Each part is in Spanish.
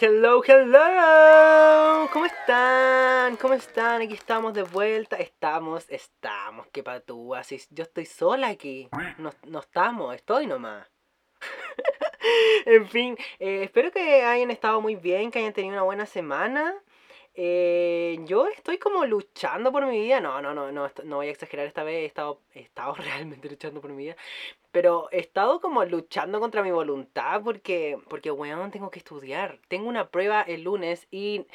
Hello, hello, hello. ¿Cómo están? ¿Cómo están? Aquí estamos de vuelta. Estamos, estamos. Qué patúa. Si yo estoy sola aquí. No, no estamos, estoy nomás. en fin, eh, espero que hayan estado muy bien, que hayan tenido una buena semana. Eh, yo estoy como luchando por mi vida. No, no, no, no, no voy a exagerar esta vez. He estado, estado realmente luchando por mi vida. Pero he estado como luchando contra mi voluntad porque, porque, weón, tengo que estudiar. Tengo una prueba el lunes y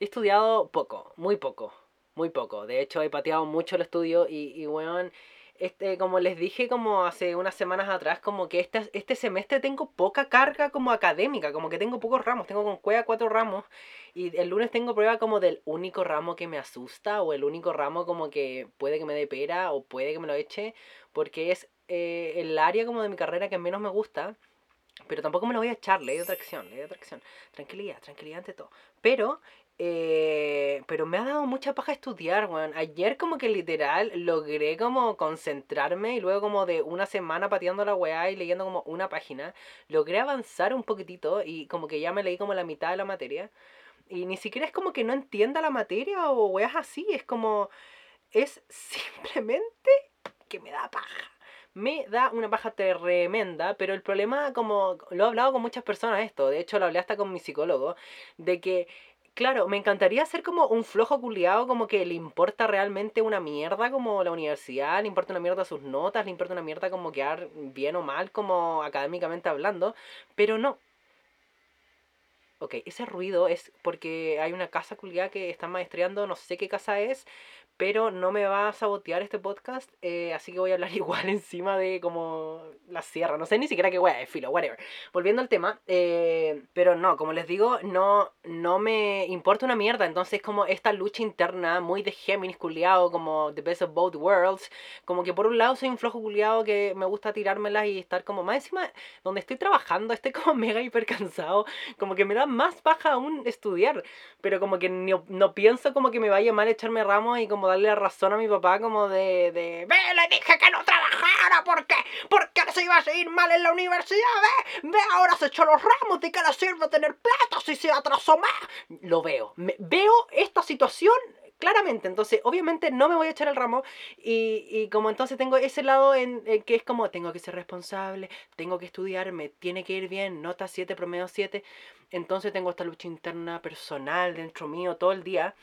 he estudiado poco, muy poco, muy poco. De hecho, he pateado mucho el estudio y, y weón, este, como les dije como hace unas semanas atrás, como que este, este semestre tengo poca carga como académica, como que tengo pocos ramos, tengo con cueva cuatro ramos y el lunes tengo prueba como del único ramo que me asusta o el único ramo como que puede que me dé pera o puede que me lo eche, porque es eh, el área como de mi carrera que menos me gusta. Pero tampoco me lo voy a echar, ley de atracción, ley atracción. Tranquilidad, tranquilidad ante todo. Pero eh, pero me ha dado mucha paja estudiar, weón. Ayer como que literal logré como concentrarme y luego como de una semana pateando la weá y leyendo como una página, logré avanzar un poquitito y como que ya me leí como la mitad de la materia. Y ni siquiera es como que no entienda la materia o weas así, es como... Es simplemente que me da paja me da una paja tremenda, pero el problema, como lo he hablado con muchas personas esto, de hecho lo hablé hasta con mi psicólogo, de que Claro, me encantaría ser como un flojo culiado, como que le importa realmente una mierda como la universidad, le importa una mierda sus notas, le importa una mierda como quedar bien o mal como académicamente hablando, pero no. Ok, ese ruido es porque hay una casa culiada que está maestreando, no sé qué casa es, pero no me va a sabotear este podcast, eh, así que voy a hablar igual encima de como la sierra, no sé ni siquiera qué wea es, filo, whatever. Volviendo al tema, eh, pero no, como les digo, no, no me importa una mierda, entonces como esta lucha interna muy de Géminis culiado, como the best of both worlds, como que por un lado soy un flojo culiado que me gusta tirármelas y estar como más encima, donde estoy trabajando, estoy como mega hiper cansado, como que me da más baja aún estudiar, pero como que no, no pienso como que me vaya mal echarme ramos y como darle razón a mi papá como de, de ve, le dije que no trabajara, ¿por qué? Porque se iba a seguir mal en la universidad, ve, ve, ahora se echó los ramos, ¿de qué le sirve tener plata si se atrasó más? Lo veo, veo esta situación claramente. Entonces, obviamente no me voy a echar el ramo. Y, y como entonces tengo ese lado en, que es como, tengo que ser responsable, tengo que estudiar, me tiene que ir bien, nota 7, promedio 7. Entonces tengo esta lucha interna personal dentro mío todo el día.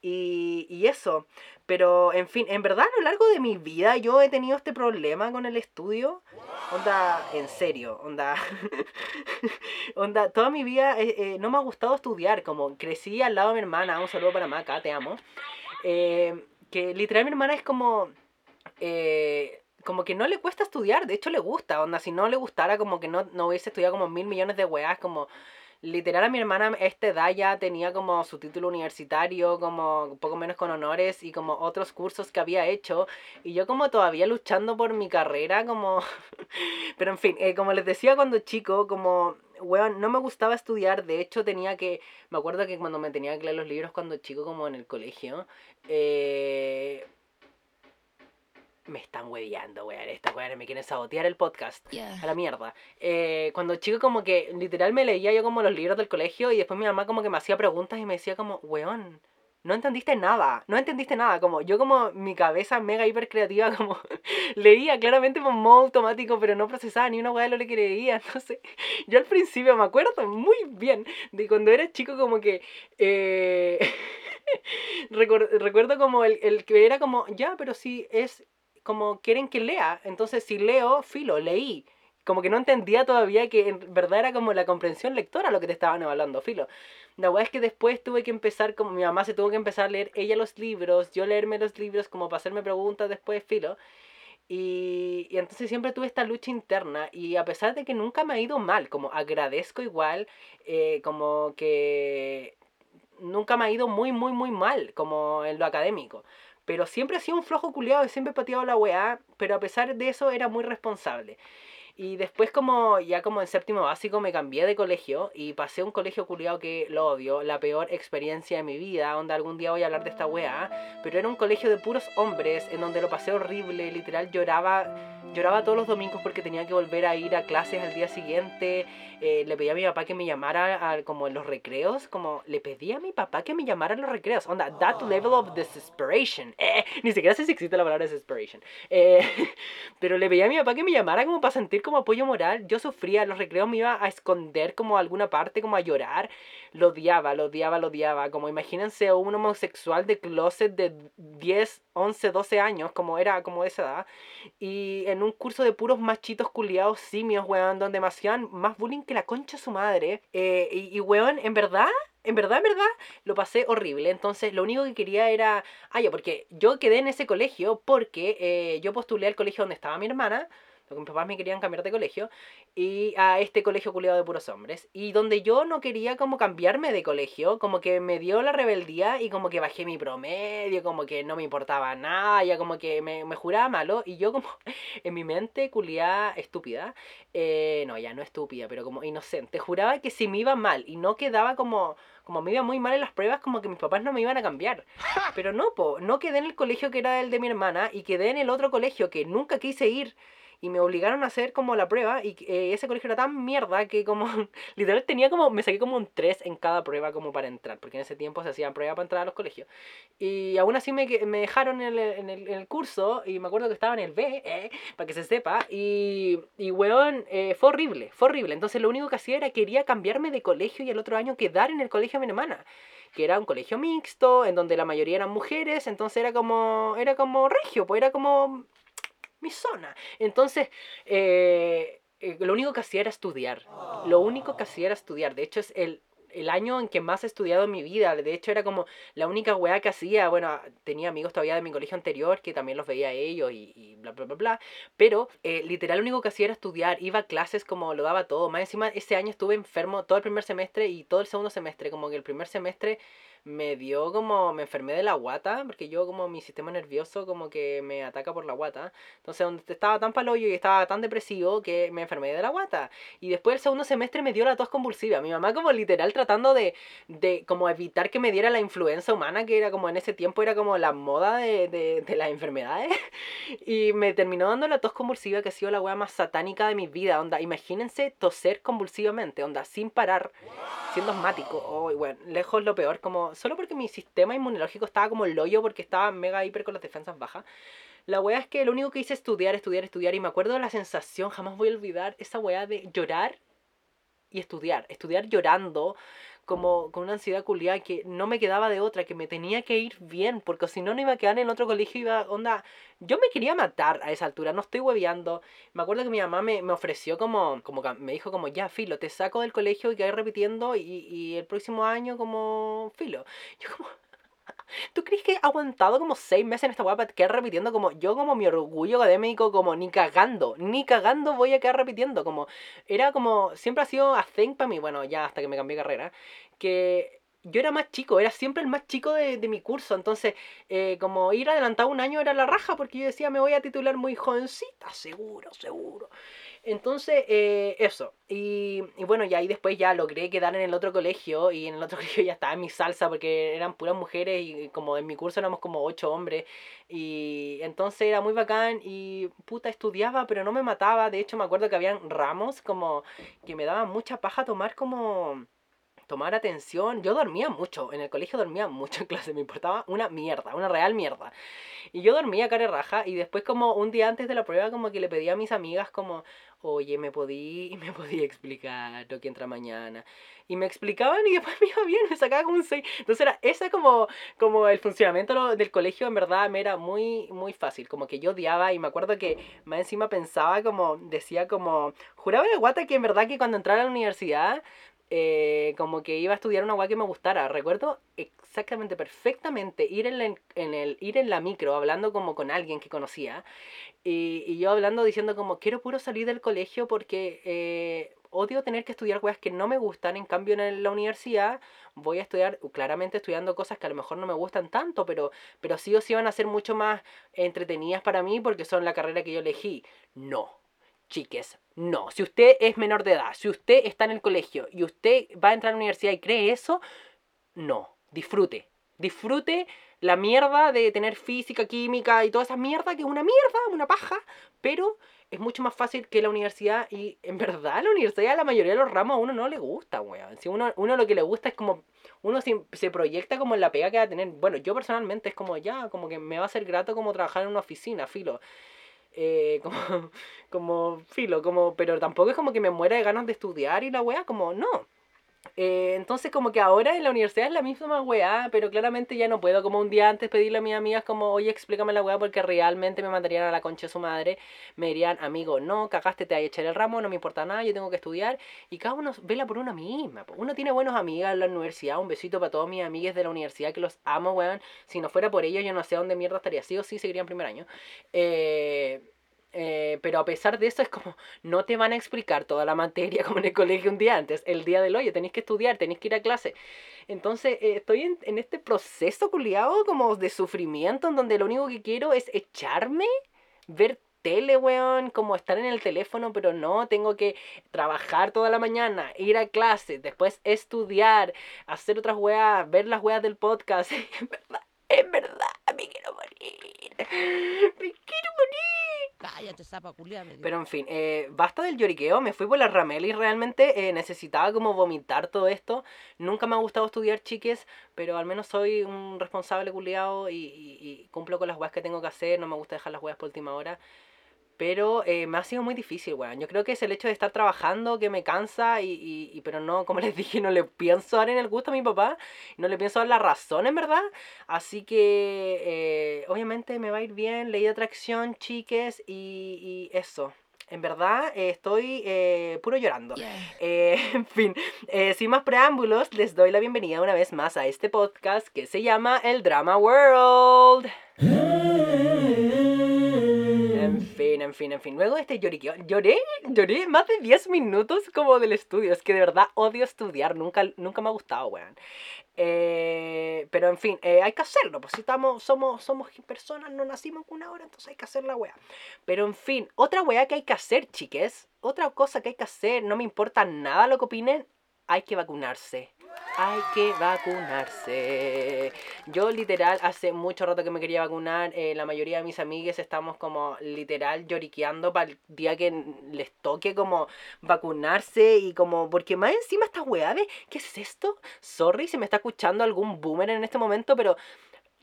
Y, y eso. Pero, en fin, en verdad a lo largo de mi vida yo he tenido este problema con el estudio. Onda, en serio, onda. onda, toda mi vida eh, eh, no me ha gustado estudiar. Como crecí al lado de mi hermana, un saludo para Maca, te amo. Eh, que literal mi hermana es como... como que no le cuesta estudiar, de hecho le gusta, onda, si no le gustara como que no, no hubiese estudiado como mil millones de weas, como literal a mi hermana a esta edad ya tenía como su título universitario, como poco menos con honores y como otros cursos que había hecho. Y yo como todavía luchando por mi carrera, como... Pero en fin, eh, como les decía cuando chico, como... Weón, no me gustaba estudiar, de hecho tenía que, me acuerdo que cuando me tenía que leer los libros cuando chico como en el colegio, eh, me están hueveando, weón. Estas weones me quieren sabotear el podcast. A la mierda. Eh, cuando chico, como que literal me leía yo como los libros del colegio y después mi mamá como que me hacía preguntas y me decía como, weón, no entendiste nada, no entendiste nada, como yo como mi cabeza mega hiper creativa, como leía claramente por modo automático, pero no procesaba ni una weá de lo que leía, no sé. Yo al principio me acuerdo muy bien de cuando era chico como que... Eh, recuerdo como el, el que era como, ya, pero si es como quieren que lea. Entonces, si leo, filo, leí. Como que no entendía todavía que en verdad era como la comprensión lectora lo que te estaban evaluando, filo. La verdad es que después tuve que empezar, como mi mamá se tuvo que empezar a leer ella los libros, yo leerme los libros como para hacerme preguntas después, filo. Y, entonces siempre tuve esta lucha interna y a pesar de que nunca me ha ido mal, como agradezco igual, eh, como que nunca me ha ido muy, muy, muy mal, como en lo académico. Pero siempre ha sido un flojo culiado y siempre pateado la weá, pero a pesar de eso era muy responsable. Y después como ya como en séptimo básico me cambié de colegio y pasé a un colegio culiado que lo odio, la peor experiencia de mi vida, donde algún día voy a hablar de esta weá, pero era un colegio de puros hombres en donde lo pasé horrible, literal lloraba, lloraba todos los domingos porque tenía que volver a ir a clases al día siguiente, eh, le pedí a mi papá que me llamara a, como en los recreos, como le pedí a mi papá que me llamara en los recreos, onda, that level of desperation, eh, ni siquiera sé si existe la palabra desperation, eh, pero le pedí a mi papá que me llamara como para sentir como apoyo moral, yo sufría, los recreos me iba a esconder como a alguna parte, como a llorar, lo odiaba, lo odiaba, lo odiaba, como imagínense un homosexual de closet de 10, 11, 12 años, como era como de esa edad, y en un curso de puros machitos culiados simios, weón, donde me hacían más bullying que la concha su madre, eh, y, y weón, en verdad, en verdad, en verdad, lo pasé horrible. Entonces, lo único que quería era. Ah, ya, porque yo quedé en ese colegio porque eh, yo postulé al colegio donde estaba mi hermana porque mis papás me querían cambiar de colegio, y a este colegio culiado de puros hombres. Y donde yo no quería como cambiarme de colegio, como que me dio la rebeldía y como que bajé mi promedio, como que no me importaba nada, ya como que me, me juraba malo, y yo como en mi mente culiada estúpida, eh, no, ya no estúpida, pero como inocente, juraba que si me iba mal y no quedaba como como me iba muy mal en las pruebas, como que mis papás no me iban a cambiar. Pero no, po, no quedé en el colegio que era el de mi hermana y quedé en el otro colegio que nunca quise ir y me obligaron a hacer como la prueba y eh, ese colegio era tan mierda que como literal tenía como me saqué como un 3 en cada prueba como para entrar porque en ese tiempo se hacían pruebas para entrar a los colegios. Y aún así me, me dejaron en el, en, el, en el, curso y me acuerdo que estaba en el B eh, para que se sepa y, y weón eh, fue horrible fue horrible. Entonces lo único que hacía era quería cambiarme de colegio y el otro año quedar en el colegio de mi hermana que era un colegio mixto en donde la mayoría eran mujeres entonces era como era como regio pues era como mi zona. Entonces, eh, eh, lo único que hacía era estudiar. Lo único que hacía era estudiar. De hecho, es el, el año en que más he estudiado en mi vida. De hecho, era como la única weá que hacía. Bueno, tenía amigos todavía de mi colegio anterior que también los veía a ellos y, y bla, bla, bla, bla. Pero eh, literal, lo único que hacía era estudiar. Iba a clases como lo daba todo. Más encima, ese año estuve enfermo todo el primer semestre y todo el segundo semestre. Como que el primer semestre me dio como, me enfermé de la guata, porque yo como mi sistema nervioso como que me ataca por la guata. Entonces donde estaba tan paloyo y estaba tan depresivo que me enfermé de la guata. Y después el segundo semestre me dio la tos convulsiva. Mi mamá como literal tratando de, de como evitar que me diera la influenza humana, que era como en ese tiempo era como la moda de, de, de las enfermedades. y me terminó dando la tos convulsiva que ha sido la wea más satánica de mi vida. Onda, imagínense toser convulsivamente, onda, sin parar, siendo asmático. Oh, bueno, lejos lo peor, como solo porque mi sistema inmunológico estaba como el porque estaba mega hiper con las defensas bajas. La wea es que lo único que hice es estudiar, estudiar, estudiar. Y me acuerdo de la sensación, jamás voy a olvidar esa wea de llorar y estudiar. Estudiar llorando, como con una ansiedad culiada que no me quedaba de otra, que me tenía que ir bien, porque si no, no iba a quedar en otro colegio, iba, onda, yo me quería matar a esa altura, no estoy hueveando. Me acuerdo que mi mamá me, me ofreció como, como, me dijo como, ya, filo, te saco del colegio y quedé repitiendo y, y el próximo año como, filo. Yo como... ¿Tú crees que he aguantado como seis meses en esta weá para quedar repitiendo como yo como mi orgullo académico como ni cagando, ni cagando voy a quedar repitiendo como era como siempre ha sido a thing para mí, bueno, ya hasta que me cambié de carrera, que yo era más chico, era siempre el más chico de, de mi curso, entonces eh, como ir adelantado un año era la raja porque yo decía me voy a titular muy jovencita, seguro, seguro. Entonces, eh, eso. Y, y, bueno, ya ahí después ya logré quedar en el otro colegio y en el otro colegio ya estaba en mi salsa porque eran puras mujeres y como en mi curso éramos como ocho hombres. Y entonces era muy bacán y puta estudiaba pero no me mataba. De hecho me acuerdo que habían ramos como que me daban mucha paja tomar como tomar atención. Yo dormía mucho, en el colegio dormía mucho en clase, me importaba una mierda, una real mierda. Y yo dormía cara raja y después como un día antes de la prueba como que le pedí a mis amigas como, oye, ¿me podí, me podí explicar lo que entra mañana? Y me explicaban y después me iba bien, me sacaba como un 6. Entonces era ese como, como el funcionamiento del colegio en verdad me era muy, muy fácil. Como que yo odiaba y me acuerdo que más encima pensaba como, decía como, juraba de guata que en verdad que cuando entrara a la universidad eh, como que iba a estudiar una guay que me gustara. Recuerdo exactamente, perfectamente, ir en, la, en el, ir en la micro hablando como con alguien que conocía. Y, yo hablando diciendo como, quiero puro salir del colegio porque eh, odio tener que estudiar cosas que no me gustan. En cambio, en la universidad voy a estudiar, claramente estudiando cosas que a lo mejor no me gustan tanto, pero, pero sí o sí van a ser mucho más entretenidas para mí porque son la carrera que yo elegí. No chiques, no. Si usted es menor de edad, si usted está en el colegio y usted va a entrar a la universidad y cree eso, no. Disfrute. Disfrute la mierda de tener física, química y toda esa mierda que es una mierda, una paja, pero es mucho más fácil que la universidad y en verdad la universidad la mayoría de los ramos a uno no le gusta, weón. Si uno, uno lo que le gusta es como, uno se, se proyecta como en la pega que va a tener. Bueno, yo personalmente es como ya, como que me va a ser grato como trabajar en una oficina, filo. Eh, como, como filo, como, pero tampoco es como que me muera de ganas de estudiar y la weá, como no. Eh, entonces como que ahora en la universidad es la misma weá, pero claramente ya no puedo como un día antes pedirle a mis amigas como, oye, explícame la weá porque realmente me mandarían a la concha de su madre, me dirían, amigo, no, cagaste, te hay echar el ramo, no me importa nada, yo tengo que estudiar, y cada uno vela por una misma, uno tiene buenos amigas en la universidad, un besito para todos mis amigas de la universidad que los amo, weón, si no fuera por ellos yo no sé dónde mierda estaría, sí o sí seguiría en primer año, eh... Eh, pero a pesar de eso es como, no te van a explicar toda la materia como en el colegio un día antes, el día del hoy, tenéis que estudiar, tenéis que ir a clase. Entonces eh, estoy en, en, este proceso culiado como de sufrimiento en donde lo único que quiero es echarme, ver tele, weón, como estar en el teléfono, pero no, tengo que trabajar toda la mañana, ir a clase, después estudiar, hacer otras weas, ver las weas del podcast. en verdad, en verdad, me quiero morir. Me quiero morir. Cállate, zapa. Pero en fin, eh, basta del lloriqueo, me fui por la ramela y realmente eh, necesitaba como vomitar todo esto. Nunca me ha gustado estudiar chiques, pero al menos soy un responsable culiado y cumplo con las weas que tengo que hacer, no me gusta dejar las weas por última hora. Pero eh, me ha sido muy difícil, weón. Yo creo que es el hecho de estar trabajando que me cansa y, y, y- pero no, como les dije, no le pienso dar en el gusto a mi papá, no le pienso dar la razón en verdad. Así que eh, obviamente me va a ir bien, ley de atracción, chiques, y, y eso. En verdad eh, estoy eh, puro llorando. Yeah. Eh, en fin, eh, sin más preámbulos, les doy la bienvenida una vez más a este podcast que se llama El Drama World. Fin, en fin, en fin. Luego este lloriqueo, lloré, lloré más de 10 minutos como del estudio. Es que de verdad odio estudiar, nunca, nunca me ha gustado, weón. Eh, pero en fin, eh, hay que hacerlo, pues si estamos, somos, somos personas, no nacimos con una hora, entonces hay que hacer la weá. Pero en fin, otra weá que hay que hacer, chiques, otra cosa que hay que hacer, no me importa nada lo que opinen, hay que vacunarse. Hay que vacunarse. Yo literal hace mucho rato que me quería vacunar. eh, la mayoría de mis amigues estamos como literal lloriqueando para el día que les toque como vacunarse y como... Porque más encima esta weá. ¿Qué es esto? Sorry si me está escuchando algún boomer en este momento, pero...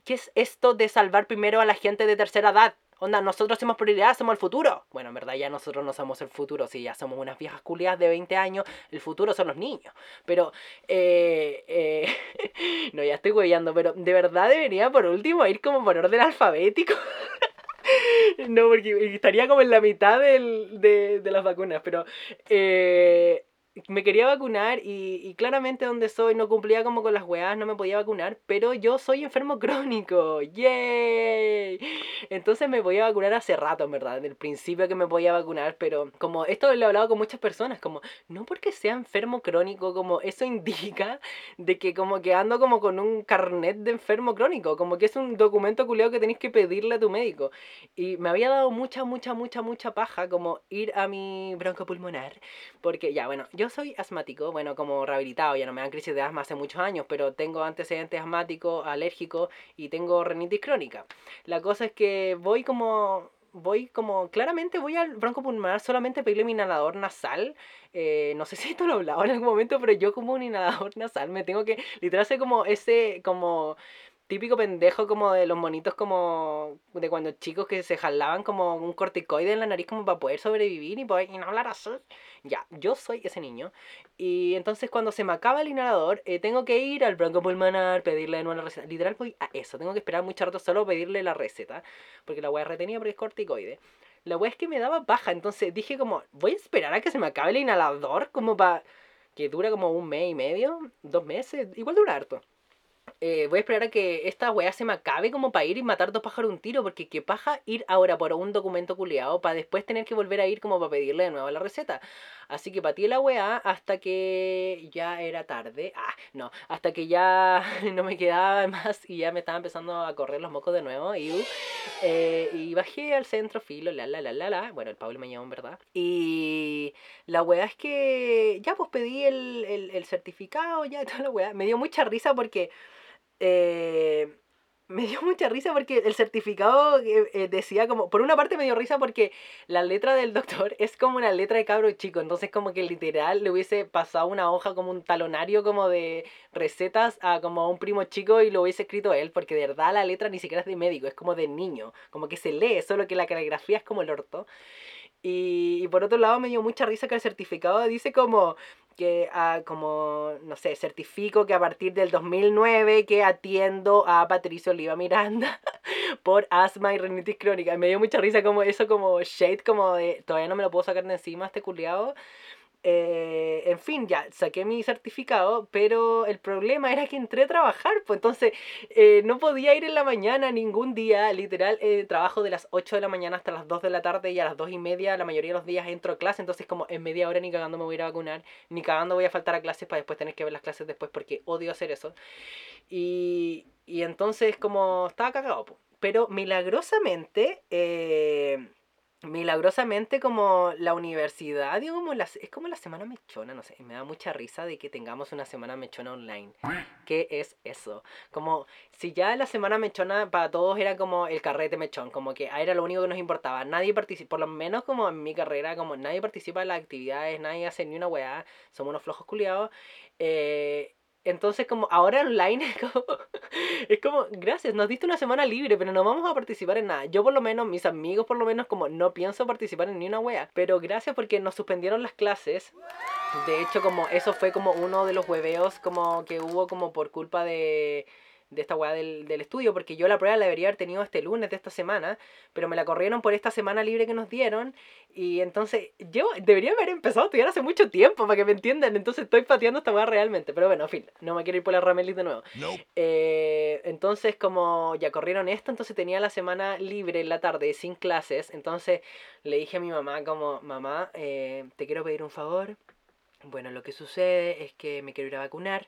¿Qué es esto de salvar primero a la gente de tercera edad? Onda, nosotros somos prioridad, somos el futuro. Bueno, en verdad ya nosotros no somos el futuro, si ya somos unas viejas culiadas de 20 años, el futuro son los niños. Pero, eh, eh, no, ya estoy huellando, pero de verdad debería por último ir como por orden alfabético. no, porque estaría como en la mitad del, de, de las vacunas, pero eh, me quería vacunar y, y claramente donde soy no cumplía como con las weas, no me podía vacunar, pero yo soy enfermo crónico, ¡yay! Entonces me podía vacunar hace rato, en verdad, del principio que me podía vacunar, pero como esto lo he hablado con muchas personas, como no porque sea enfermo crónico, como eso indica de que como que ando como con un carnet de enfermo crónico, como que es un documento culiado que tenéis que pedirle a tu médico. Y me había dado mucha, mucha, mucha, mucha paja como ir a mi broncopulmonar. Porque ya, bueno, yo soy asmático, bueno, como rehabilitado, ya no me dan crisis de asma hace muchos años, pero tengo antecedentes asmáticos, alérgicos y tengo rinitis crónica. La cosa es que voy como... Voy como, claramente voy al broncopulmonar solamente pedirle mi inhalador nasal. Eh, no sé si esto lo he hablado en algún momento, pero yo como un inhalador nasal me tengo que, literal, hacer como ese, como típico pendejo como de los monitos como de cuando chicos que se jalaban como un corticoide en la nariz como para poder sobrevivir y poder y no hablar así. Ya, yo soy ese niño. Y entonces cuando se me acaba el inhalador, eh, tengo que ir al broncopulmonar, pedirle de nuevo la receta. Literal voy a eso, tengo que esperar mucho rato solo pedirle la receta, porque la voy a retenía porque es corticoide. La wea es que me daba paja, entonces dije como, voy a esperar a que se me acabe el inhalador como para que dura como un mes y medio, dos meses, igual dura harto. Eh, voy a esperar a que esta weá se me acabe como para ir y matar dos pájaros un tiro, porque qué paja ir ahora por un documento culiado para después tener que volver a ir como para pedirle de nuevo la receta. Así que patí la weá hasta que ya era tarde. Ah, no, hasta que ya no me quedaba más y ya me estaba empezando a correr los mocos de nuevo. Y, eh, y bajé al centro, filo, la la la la la. Bueno, el Pablo me llamó verdad. Y la weá es que ya pues pedí el, el, el certificado, ya toda la weá. Me dio mucha risa porque eh, me dio mucha risa porque el certificado eh, eh, decía como, por una parte me dio risa porque la letra del doctor es como una letra de cabro chico, entonces como que literal le hubiese pasado una hoja como un talonario como de recetas a como un primo chico y lo hubiese escrito él, porque de verdad la letra ni siquiera es de médico, es como de niño, como que se lee, solo que la caligrafía es como el orto. Y por otro lado me dio mucha risa que el certificado dice como que ah, como, no sé, certifico que a partir del 2009 que atiendo a Patricio Oliva Miranda por asma y rinitis crónica. Me dio mucha risa como eso, como shade, como de, todavía no me lo puedo sacar de encima este culiado. Eh, en fin, ya saqué mi certificado, pero el problema era que entré a trabajar, pues entonces eh, no podía ir en la mañana ningún día, literal, eh, trabajo de las 8 de la mañana hasta las 2 de la tarde y a las 2 y media la mayoría de los días entro a clase, entonces como en media hora ni cagando me voy a ir a vacunar, ni cagando voy a faltar a clases para después tener que ver las clases después porque odio hacer eso. Y, y entonces como estaba cagado, pues. pero milagrosamente... Eh, milagrosamente como la universidad, digo, como las, es como la semana mechona, no sé, me da mucha risa de que tengamos una semana mechona online. ¿Qué es eso? Como si ya la semana mechona para todos era como el carrete mechón, como que era lo único que nos importaba. Nadie participa, por lo menos como en mi carrera, como nadie participa en las actividades, nadie hace ni una weá, somos unos flojos culiados. Eh, entonces, como ahora online es como, es como, gracias, nos diste una semana libre, pero no vamos a participar en nada. Yo por lo menos, mis amigos por lo menos, como no pienso participar en ni una wea. Pero gracias porque nos suspendieron las clases. De hecho, como eso fue como uno de los hueveos como que hubo como por culpa de de esta weá del, del, estudio, porque yo la prueba la debería haber tenido este lunes de esta semana, pero me la corrieron por esta semana libre que nos dieron, y entonces yo debería haber empezado a estudiar hace mucho tiempo, para que me entiendan, entonces estoy pateando esta weá realmente, pero bueno, en fin, no me quiero ir por la Ramelis de nuevo. Eh, entonces como ya corrieron esto, entonces tenía la semana libre en la tarde, sin clases, entonces le dije a mi mamá como, mamá, eh, te quiero pedir un favor, bueno, lo que sucede es que me quiero ir a vacunar,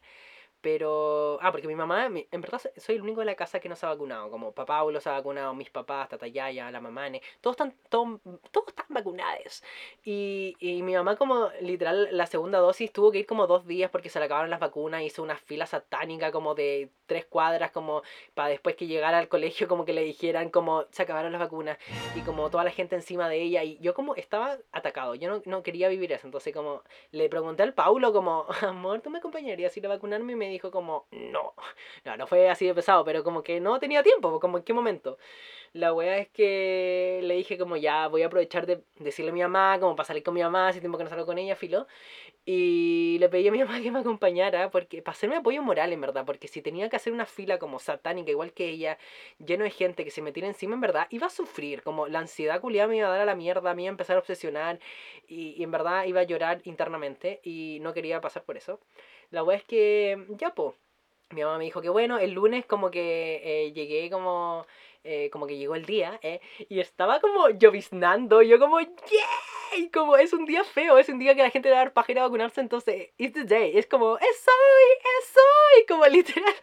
pero, ah, porque mi mamá, en verdad soy el único de la casa que no se ha vacunado. Como papá Paulo se ha vacunado, mis papás, Tata Yaya, la mamane, todos están, todos, todos están vacunados. Y, y mi mamá como literal la segunda dosis tuvo que ir como dos días porque se le acabaron las vacunas, hizo una fila satánica como de tres cuadras como para después que llegara al colegio como que le dijeran como se acabaron las vacunas y como toda la gente encima de ella y yo como estaba atacado, yo no, no quería vivir eso, entonces como le pregunté al Paulo como, amor, ¿tú me acompañarías a ir a vacunarme? Y me dijo como, no, no, no fue así de pesado, pero como que no tenía tiempo, como en qué momento. La wea es que le dije como ya voy a aprovechar de decirle a mi mamá, como para salir con mi mamá, hace tiempo que no salgo con ella, filo. Y le pedí a mi mamá que me acompañara, porque para hacerme apoyo moral, en verdad, porque si tenía que hacer una fila como satánica, igual que ella, lleno de gente que se me tira encima, en verdad, iba a sufrir, como la ansiedad culiada me iba a dar a la mierda, me iba a empezar a obsesionar, y en verdad iba a llorar internamente, y no quería pasar por eso. La wea es que, ya po, mi mamá me dijo que bueno, el lunes como que eh, llegué como eh, como que llegó el día, ¿eh? Y estaba como lloviznando, yo como, ¡yay! Como es un día feo, es un día que la gente va a dar a vacunarse, entonces, it's the day, es como, ¡es hoy! ¡es hoy! Como literal.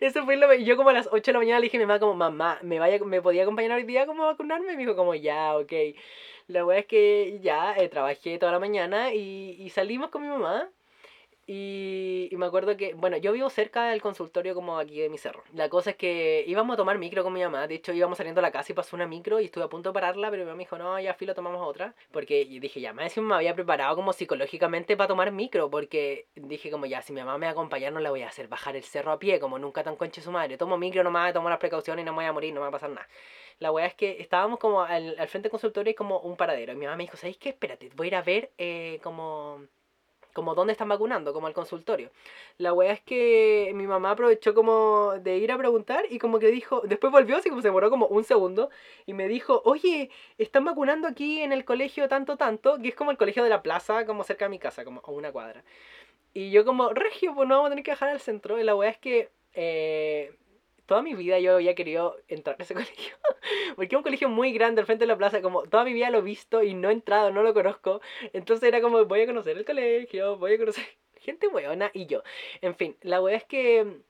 Eso fue lo que yo como a las 8 de la mañana le dije a mi mamá como, mamá, ¿me, vaya, ¿me podía acompañar hoy día como a vacunarme? Y me dijo como, ya, ok. La verdad es que ya eh, trabajé toda la mañana y, y salimos con mi mamá. Y, y, me acuerdo que, bueno, yo vivo cerca del consultorio como aquí de mi cerro. La cosa es que íbamos a tomar micro con mi mamá. De hecho, íbamos saliendo a la casa y pasó una micro y estuve a punto de pararla, pero mi mamá me dijo, no, ya filo, tomamos otra. Porque dije, ya, me me había preparado como psicológicamente para tomar micro. Porque dije, como ya, si mi mamá me va a acompañar, no la voy a hacer bajar el cerro a pie, como nunca tan conche su madre. Tomo micro nomás, tomo las precauciones y no me voy a morir, no me va a pasar nada. La weá es que estábamos como al, al frente del consultorio y como un paradero. Y mi mamá me dijo, ¿sabéis qué? Espérate, voy a ir a ver eh, como como dónde están vacunando, como al consultorio. La wea es que mi mamá aprovechó como de ir a preguntar y como que dijo, después volvió, así como se demoró como un segundo, y me dijo, oye, están vacunando aquí en el colegio tanto, tanto, que es como el colegio de la plaza, como cerca de mi casa, como a una cuadra. Y yo como, Regio, pues no vamos a tener que bajar al centro. Y la wea es que eh, toda mi vida yo había querido entrar a ese colegio. Porque es un colegio muy grande al frente de la plaza, como toda mi vida lo he visto y no he entrado, no lo conozco. Entonces era como, voy a conocer el colegio, voy a conocer gente buena y yo. En fin, la wea es que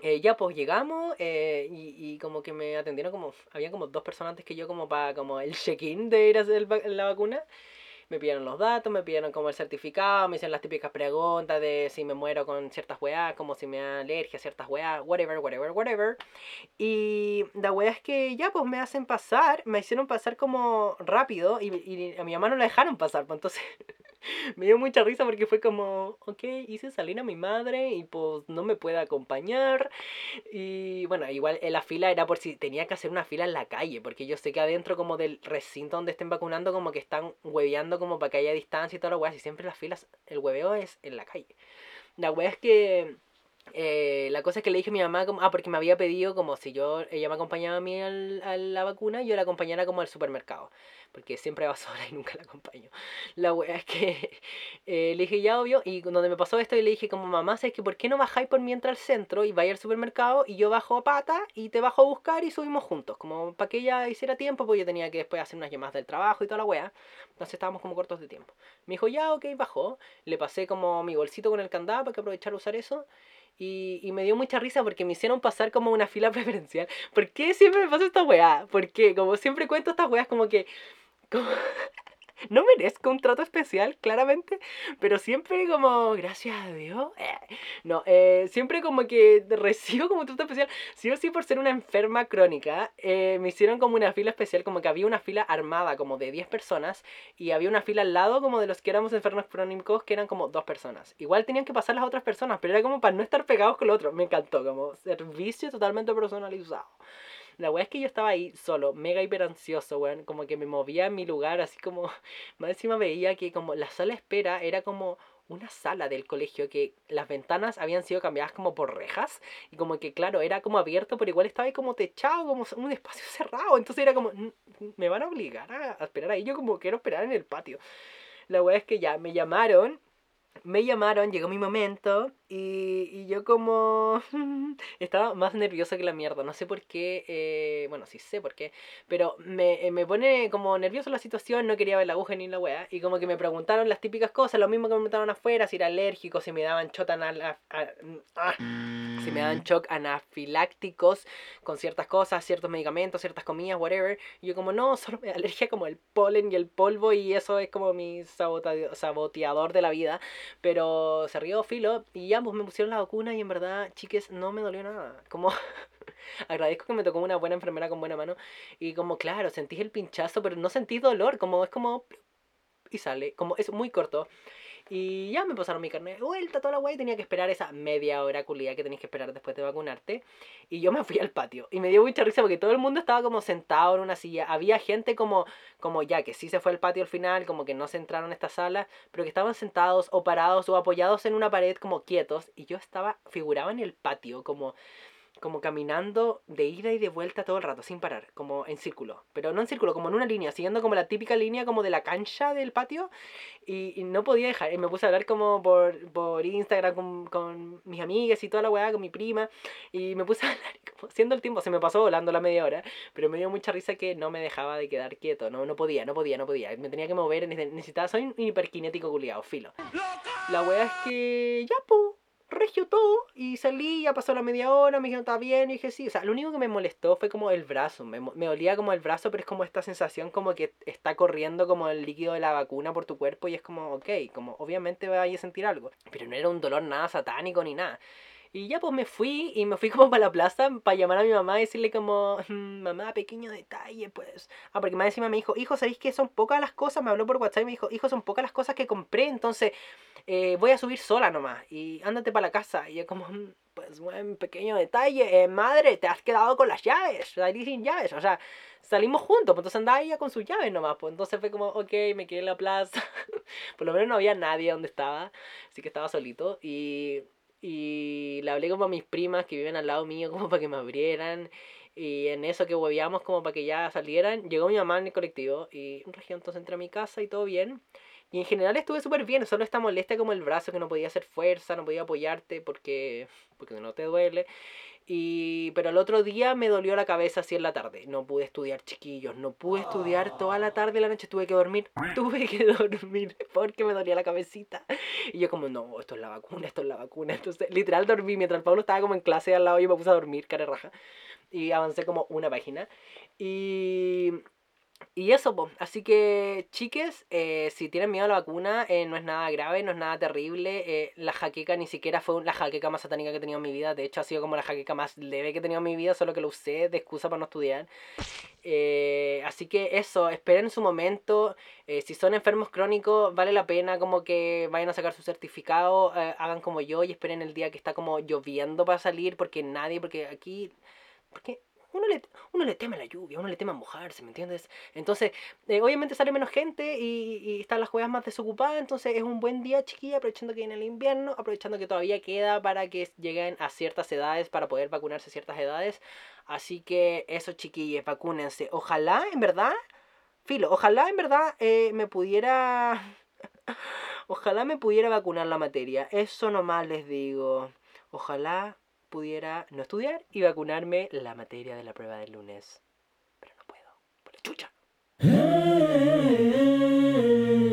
eh, ya pues llegamos eh, y, y, como que me atendieron como, había como dos personas antes que yo como para como el check-in de ir a hacer la vacuna me pidieron los datos, me pidieron como el certificado, me hicieron las típicas preguntas de si me muero con ciertas weas, como si me da alergia a ciertas weas, whatever, whatever, whatever. Y la wea es que ya pues me hacen pasar, me hicieron pasar como rápido y, y a mi mamá no la dejaron pasar, pues entonces me dio mucha risa porque fue como, ok, hice salir a mi madre y pues no me puede acompañar. Y bueno, igual en la fila era por si tenía que hacer una fila en la calle, porque yo sé que adentro como del recinto donde estén vacunando como que están hueveando como para que haya distancia y todas las weas. Y siempre las filas, el hueveo es en la calle. La wea es que eh, la cosa es que le dije a mi mamá, ah, porque me había pedido como si yo, ella me acompañaba a mí al, a la vacuna, yo la acompañara como al supermercado, porque siempre va sola y nunca la acompaño. La wea es que eh, le dije, ya obvio, y donde me pasó esto, y le dije como, mamá, ¿sabes que por qué no bajáis por mí entra al centro y vaya al supermercado y yo bajo a pata y te bajo a buscar y subimos juntos? Como para que ella hiciera tiempo, pues yo tenía que después hacer unas llamadas del trabajo y toda la wea, entonces estábamos como cortos de tiempo. Me dijo, ya, ok, bajó, le pasé como mi bolsito con el candado para que aprovechar usar eso. Y, y, me dio mucha risa porque me hicieron pasar como una fila preferencial. ¿Por qué siempre me pasa esta weá? Porque como siempre cuento estas weas como que... no merezco un trato especial, claramente, pero siempre como, gracias a Dios, eh, no, eh, siempre como que recibo como un trato especial, sí o sí por ser una enferma crónica, eh, me hicieron como una fila especial, como que había una fila armada como de 10 personas y había una fila al lado como de los que éramos enfermos crónicos que eran como dos personas. Igual tenían que pasar las otras personas, pero era como para no estar pegados con el otro, me encantó, como servicio totalmente personalizado. La weá es que yo estaba ahí solo, mega hiper ansioso, weón. Como que me movía en mi lugar, así como. Más encima veía que como la sala de espera era como una sala del colegio que las ventanas habían sido cambiadas como por rejas y como que claro era como abierto pero igual estaba ahí como techado como un espacio cerrado entonces era como me van a obligar a, esperar ahí yo como quiero esperar en el patio la weá es que ya me llamaron me llamaron, llegó mi momento y, y yo como estaba más nerviosa que la mierda, no sé por qué, eh, bueno, sí sé por qué, pero me, eh, me pone como nerviosa la situación, no quería ver la aguja ni la wea, y como que me preguntaron las típicas cosas, lo mismo que me preguntaron afuera, si era alérgico, si me daban shot anal, ah, si me daban shock anafilácticos con ciertas cosas, ciertos medicamentos, ciertas comidas, whatever, y yo como no, solo me da alergia como el polen y el polvo y eso es como mi saboteador de la vida. Pero se rió filo y ambos me pusieron la vacuna y en verdad, chiques, no me dolió nada. Como agradezco que me tocó una buena enfermera con buena mano. Y como, claro, sentí el pinchazo, pero no sentí dolor. Como es como... Y sale. Como es muy corto. Y ya me pasaron mi carnet de vuelta, toda la guay. Tenía que esperar esa media hora culia que tenéis que esperar después de vacunarte. Y yo me fui al patio. Y me dio mucha risa porque todo el mundo estaba como sentado en una silla. Había gente como, como ya que sí se fue al patio al final, como que no se entraron a esta sala, pero que estaban sentados o parados o apoyados en una pared como quietos. Y yo estaba, figuraba en el patio como como caminando de ida y de vuelta todo el rato, sin parar, como en círculo. Pero no en círculo, como en una línea, siguiendo como la típica línea como de la cancha del patio. Y, no podía dejar. Y me puse a hablar como por, por Instagram con, con, mis amigas y toda la weá, con mi prima. Y me puse a hablar, como haciendo el tiempo, se me pasó volando la media hora. Pero me dio mucha risa que no me dejaba de quedar quieto. No, no podía, no podía, no podía. Me tenía que mover, necesitaba, soy un hiperkinético culiado, filo. La weá es que ya, po regio todo y salí, ya pasó la media hora, me dijeron, está bien, y dije, sí, o sea, lo único que me molestó fue como el brazo, me, me olía como el brazo, pero es como esta sensación como que está corriendo como el líquido de la vacuna por tu cuerpo y es como, ok, como obviamente vaya a sentir algo, pero no era un dolor nada satánico ni nada. Y ya pues me fui y me fui como para la plaza para llamar a mi mamá y decirle como, mm, mamá, pequeño detalle, pues. Ah, porque más encima me dijo, hijo, ¿sabéis que son pocas las cosas? Me habló por WhatsApp y me dijo, hijo, son pocas las cosas que compré, entonces eh, voy a subir sola nomás y ándate para la casa. Y yo como, mm, pues buen pequeño detalle, eh, madre, te has quedado con las llaves, salí sin llaves, o sea, salimos juntos, pues entonces andaba ella con sus llaves nomás, pues entonces fue como, ok, me quedé en la plaza, por lo menos no había nadie donde estaba, así que estaba solito y y le hablé como a mis primas que viven al lado mío como para que me abrieran. Y en eso que hueveamos como para que ya salieran, llegó mi mamá en el colectivo y un regio entonces entré a mi casa y todo bien. Y en general estuve súper bien, solo esta molestia como el brazo que no podía hacer fuerza, no podía apoyarte porque, porque no te duele. Y, pero el otro día me dolió la cabeza así en la tarde. No pude estudiar, chiquillos. No pude estudiar toda la tarde y la noche. Tuve que dormir. Tuve que dormir porque me dolía la cabecita. Y yo como, no, esto es la vacuna, esto es la vacuna. Entonces, literal dormí mientras Pablo estaba como en clase al lado y me puse a dormir, cara raja. Y avancé como una página. Y y eso, pues. Así que, chiques, eh, si tienen miedo a la vacuna, eh, no es nada grave, no es nada terrible. Eh, la jaqueca ni siquiera fue la jaqueca más satánica que he tenido en mi vida. De hecho, ha sido como la jaqueca más leve que he tenido en mi vida, solo que lo usé de excusa para no estudiar. así que eso, esperen su momento. si son enfermos crónicos, vale la pena como que vayan a sacar su certificado, hagan como yo y esperen el día que está como lloviendo para salir, porque nadie, porque aquí... Porque uno le, uno le teme la lluvia, uno le teme a mojarse, ¿me entiendes? Entonces, eh, obviamente sale menos gente y, están las juegas más desocupadas, entonces es un buen día, chiquilla, aprovechando que viene el invierno, aprovechando que todavía queda para que lleguen a ciertas edades, para poder vacunarse a ciertas edades. Así que eso, chiquillas, vacúnense. Ojalá, en verdad, filo, ojalá en verdad eh, me pudiera... ojalá me pudiera vacunar la materia. Eso nomás les digo. Ojalá pudiera no estudiar y vacunarme la materia de la prueba del lunes. Pero no puedo, por la chucha.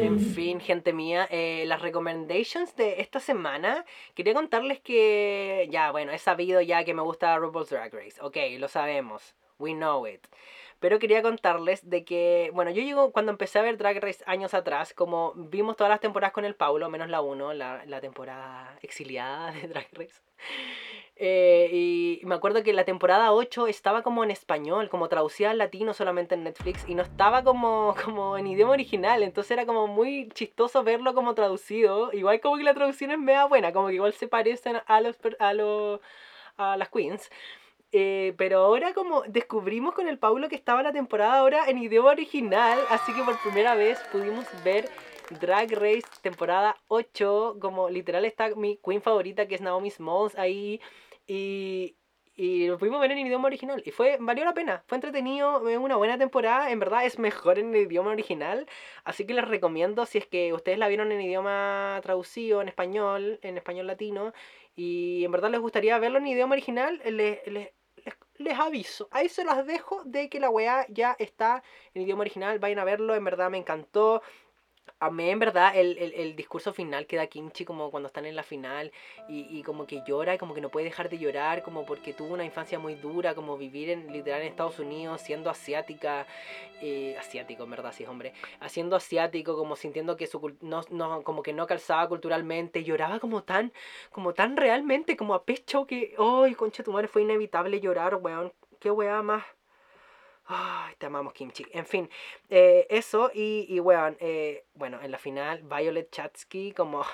En fin, gente mía, eh, las recommendations de esta semana, quería contarles que, ya, bueno, he sabido ya que me gusta RuPaul's Drag Race, ok, lo sabemos, we know it. Pero quería contarles de que, bueno, yo llego cuando empecé a ver Drag Race años atrás, como vimos todas las temporadas con el Paulo, menos la 1, la, la temporada exiliada de Drag Race. Eh, y me acuerdo que la temporada 8 estaba como en español, como traducida al latino solamente en Netflix y no estaba como, como en idioma original, entonces era como muy chistoso verlo como traducido, igual como que la traducción es mega buena, como que igual se parecen a, los, a, los, a las queens. Eh, pero ahora como descubrimos con el Paulo que estaba la temporada ahora en idioma original, así que por primera vez pudimos ver Drag Race temporada 8, como literal está mi queen favorita que es Naomi Smalls ahí y, y lo pudimos ver en idioma original. Y fue, valió la pena. Fue entretenido, una buena temporada. En verdad es mejor en el idioma original. Así que les recomiendo, si es que ustedes la vieron en idioma traducido, en español, en español latino, y en verdad les gustaría verlo en idioma original, les, les, les aviso. Ahí se las dejo de que la weá ya está en idioma original. Vayan a verlo, en verdad me encantó a mí en verdad el, el, el, discurso final que da Kimchi como cuando están en la final y, y, como que llora como que no puede dejar de llorar como porque tuvo una infancia muy dura como vivir en literal en Estados Unidos siendo asiática eh, asiático en verdad sí hombre haciendo asiático como sintiendo que su no, no como que no calzaba culturalmente lloraba como tan como tan realmente como a pecho que ay concha tu madre fue inevitable llorar weón qué weá más te amamos, Kimchi. En fin, eh, eso y, y weón, eh, bueno, en la final, Violet Chatsky como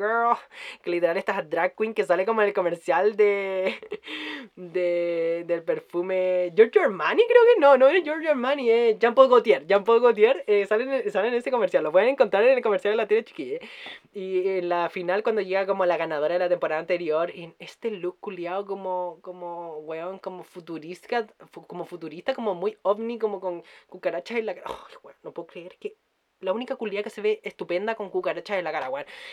girl, que literal esta drag queen que sale como en el comercial de, de del perfume Giorgio Armani, creo que no, no es Giorgio Armani, es Jean Paul Gaultier, Jean Paul Gaultier eh, sale, en, ese comercial, lo pueden encontrar en el comercial de la tele chiquilla. Y en la final cuando llega como la ganadora de la temporada anterior, en este look culiado como, como, weón, como futurista, como futurista, como muy ovni, como con cucarachas en la cara. Oh, no puedo creer que la única culia que se ve estupenda con cucarachas en la cara.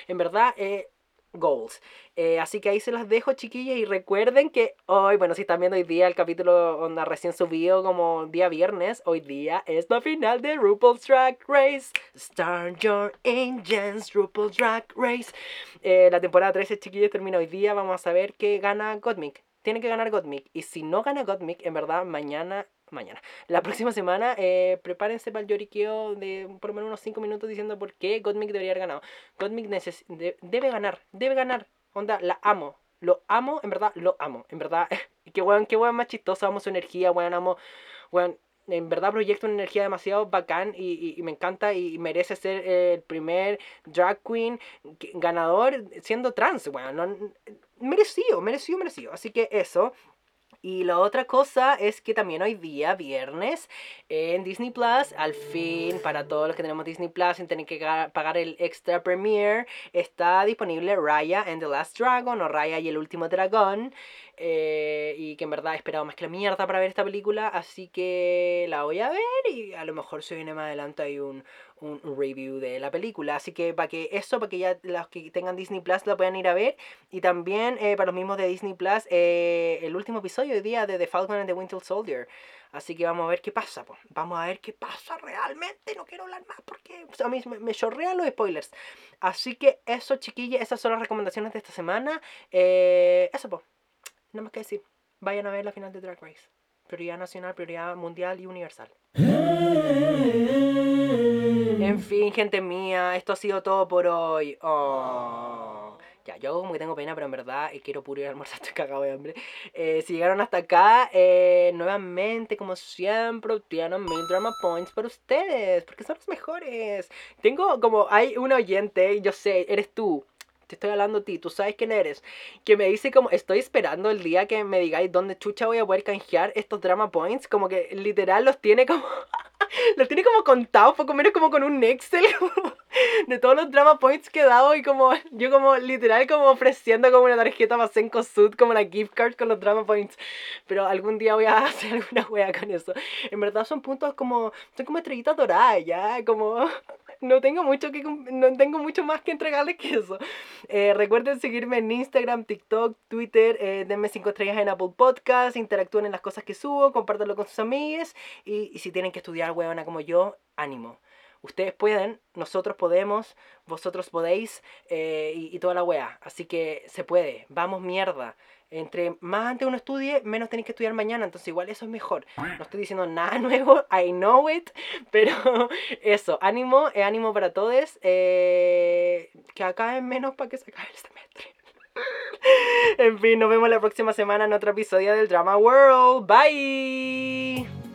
En verdad, eh, goals. Eh, así que ahí se las dejo, chiquillas. Y recuerden que hoy, bueno, si están viendo hoy día el capítulo onda recién subido como día viernes, hoy día es la final de RuPaul's Drag Race. Start your engines, RuPaul's Drag Race. Eh, la temporada 13, chiquillas, termina hoy día. Vamos a saber qué gana Gottmik. Tiene que ganar Gottmik. Y si no gana Gottmik, en verdad, mañana mañana. La próxima semana, eh, prepárense para el lloriqueo de por lo menos unos 5 minutos diciendo por qué Godmick debería haber ganado. Godmick debe ganar, debe ganar. Onda, la amo. Lo amo, en verdad, lo amo. En verdad, qué weón, qué weón más chistoso, amo su energía, weón, amo, weón, en verdad proyecta una energía demasiado bacán y, me encanta y merece ser el primer drag queen ganador siendo trans, weón. No, merecido, merecido, merecido. Así que eso. Y la otra cosa es que también hoy día, viernes, en Disney Plus, al fin, para todos los que tenemos Disney Plus sin tener que pagar el extra premiere, está disponible Raya and the Last Dragon o Raya y el último dragón. eh, y que en verdad he esperado más que la mierda para ver esta película, así que la voy a ver y a lo mejor se viene más adelante hay un, un review de la película. Así que para que eso, para que ya los que tengan Disney Plus la puedan ir a ver. Y también eh, para los mismos de Disney Plus, eh, el último episodio de día de The Falcon and the Winter Soldier. Así que vamos a ver qué pasa, pues. Vamos a ver qué pasa realmente. No quiero hablar más porque a mí me, me los spoilers. Así que eso, chiquillas, esas son las recomendaciones de esta semana. Eh, eso, pues. Nada más que decir. Vayan a ver la final de Drag Race. Prioridad nacional, prioridad mundial y universal. En fin, gente mía, esto ha sido todo por hoy. Oh. Ya, yo como que tengo pena, pero en verdad eh, quiero puro ir a almorzar, estoy cagado de hambre. Eh, si llegaron hasta acá, eh, nuevamente, como siempre, obtienen mil drama points para ustedes, porque son los mejores. Tengo como, hay un oyente, yo sé, eres tú. Te estoy hablando a ti, tú sabes quién eres. Que me dice como, estoy esperando el día que me digáis dónde chucha voy a poder canjear estos drama points. Como que literal los tiene como... los tiene como contados, poco menos como con un Excel de todos los drama points que he dado y como yo como literal como ofreciendo como una tarjeta para Senko Sud como la gift card con los drama points. Pero algún día voy a hacer alguna wea con eso. En verdad son puntos como son como estrellitas doradas ya, como no tengo mucho que no tengo mucho más que entregarles que eso. Eh, recuerden seguirme en Instagram, TikTok, Twitter, eh, denme 5 estrellas en Apple Podcast, interactúen en las cosas que subo, compártanlo con sus amigos y, y si tienen que estudiar huevona como yo, ánimo. Ustedes pueden, nosotros podemos, vosotros podéis eh, y, toda la wea. Así que se puede. Vamos mierda. Entre más antes uno estudie, menos tenéis que estudiar mañana. Entonces igual eso es mejor. No estoy diciendo nada nuevo, I know it. Pero eso, ánimo, eh, ánimo para todos. Eh, que acaben menos para que se acabe el semestre. en fin, nos vemos la próxima semana en otro episodio del Drama World. Bye.